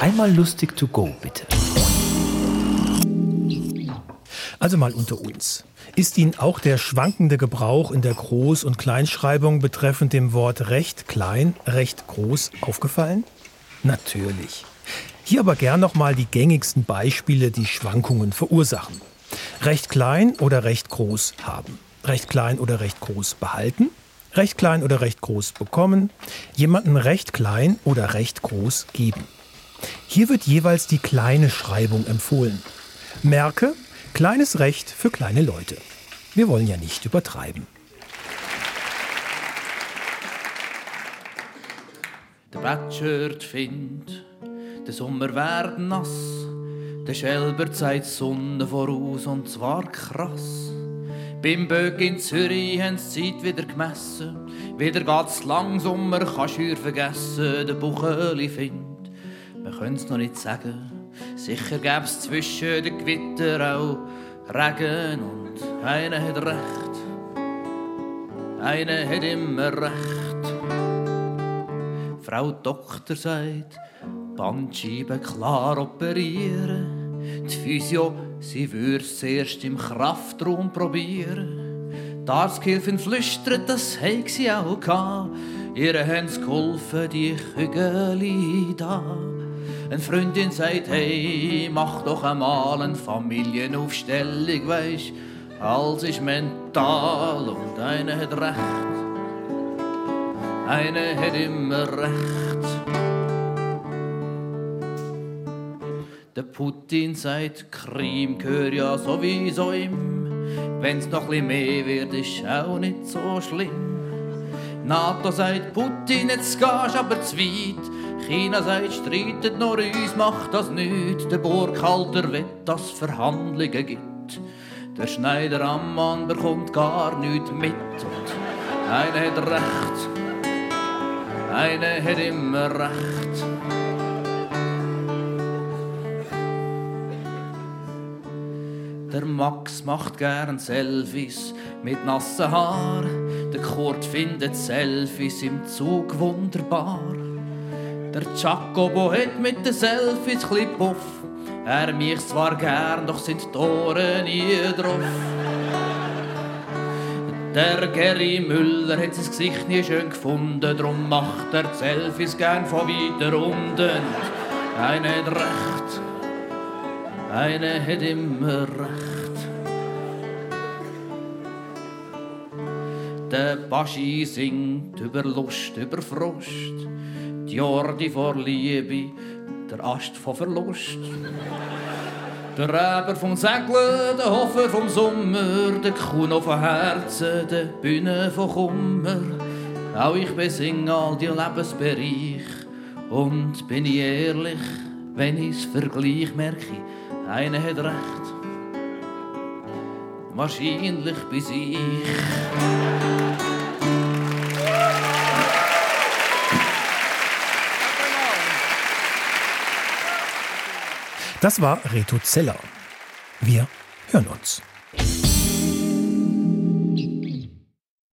Einmal lustig to go, bitte. Also mal unter uns. Ist Ihnen auch der schwankende Gebrauch in der Groß- und Kleinschreibung betreffend dem Wort recht klein, recht groß aufgefallen? Natürlich. Hier aber gern nochmal die gängigsten Beispiele, die Schwankungen verursachen. Recht klein oder recht groß haben. Recht klein oder recht groß behalten. Recht klein oder recht groß bekommen. Jemanden recht klein oder recht groß geben. Hier wird jeweils die kleine Schreibung empfohlen. Merke, kleines Recht für kleine Leute. Wir wollen ja nicht übertreiben. Der Bettschört findet, der Sommer wird nass. Der Schelber zeigt Sonne voraus und zwar krass. Beim Böck in Zürich haben sie Zeit wieder gemessen. Wieder geht's lang Sommer, kannst du vergessen, der Bucheli findet. Wir können's noch nicht sagen, sicher gäb's zwischen den Gewitter auch Regen und einer hat recht. Einer hat immer recht. Frau Doktor sagt, Bandscheiben klar operieren. Die Physio, sie würd's zuerst im Kraftraum probieren. Die Arzthilfin flüstert, das heig sie auch gehabt. Ihre haben's geholfen, die Kügeli da. Eine Freundin sagt, hey, mach doch einmal eine Familienaufstellung, weisst, alles ist mental und einer hat recht. Einer hat immer recht. Der Putin sagt, Krim gehört ja sowieso ihm. Wenn's noch ein mehr wird, ist auch nicht so schlimm. NATO sagt, Putin, jetzt gehst aber zu weit. China sagt, streitet nur uns, macht das nicht. Der Burghalter will, dass Verhandlungen gibt. Der Schneider am Mann bekommt gar nichts mit. Und einer hat recht, einer hat immer recht. Der Max macht gern Selfies mit nassen Haar. Der Kurt findet Selfies im Zug wunderbar. Der Jacobo hat mit den Selfies chli Puff. Er mich zwar gern, doch sind die Ohren nie drauf. Der Gary Müller hat sein Gesicht nie schön gefunden, drum macht er die Selfies gern von weiter unten. Einer hat recht, einer hat immer recht. Der Baschi singt über Lust, über Frust, die Jordi vor Liebe, der Ast von Verlust. Der Räber vom Segeln, der Hofer vom Sommer, der Kuno von Herzen, der Bühne von Kummer. Auch ich besinge all die Lebensbereiche. Und bin ich ehrlich, wenn ich's vergleich, merke einer hat recht. Wahrscheinlich bis ich. Das war Reto Zeller. Wir hören uns.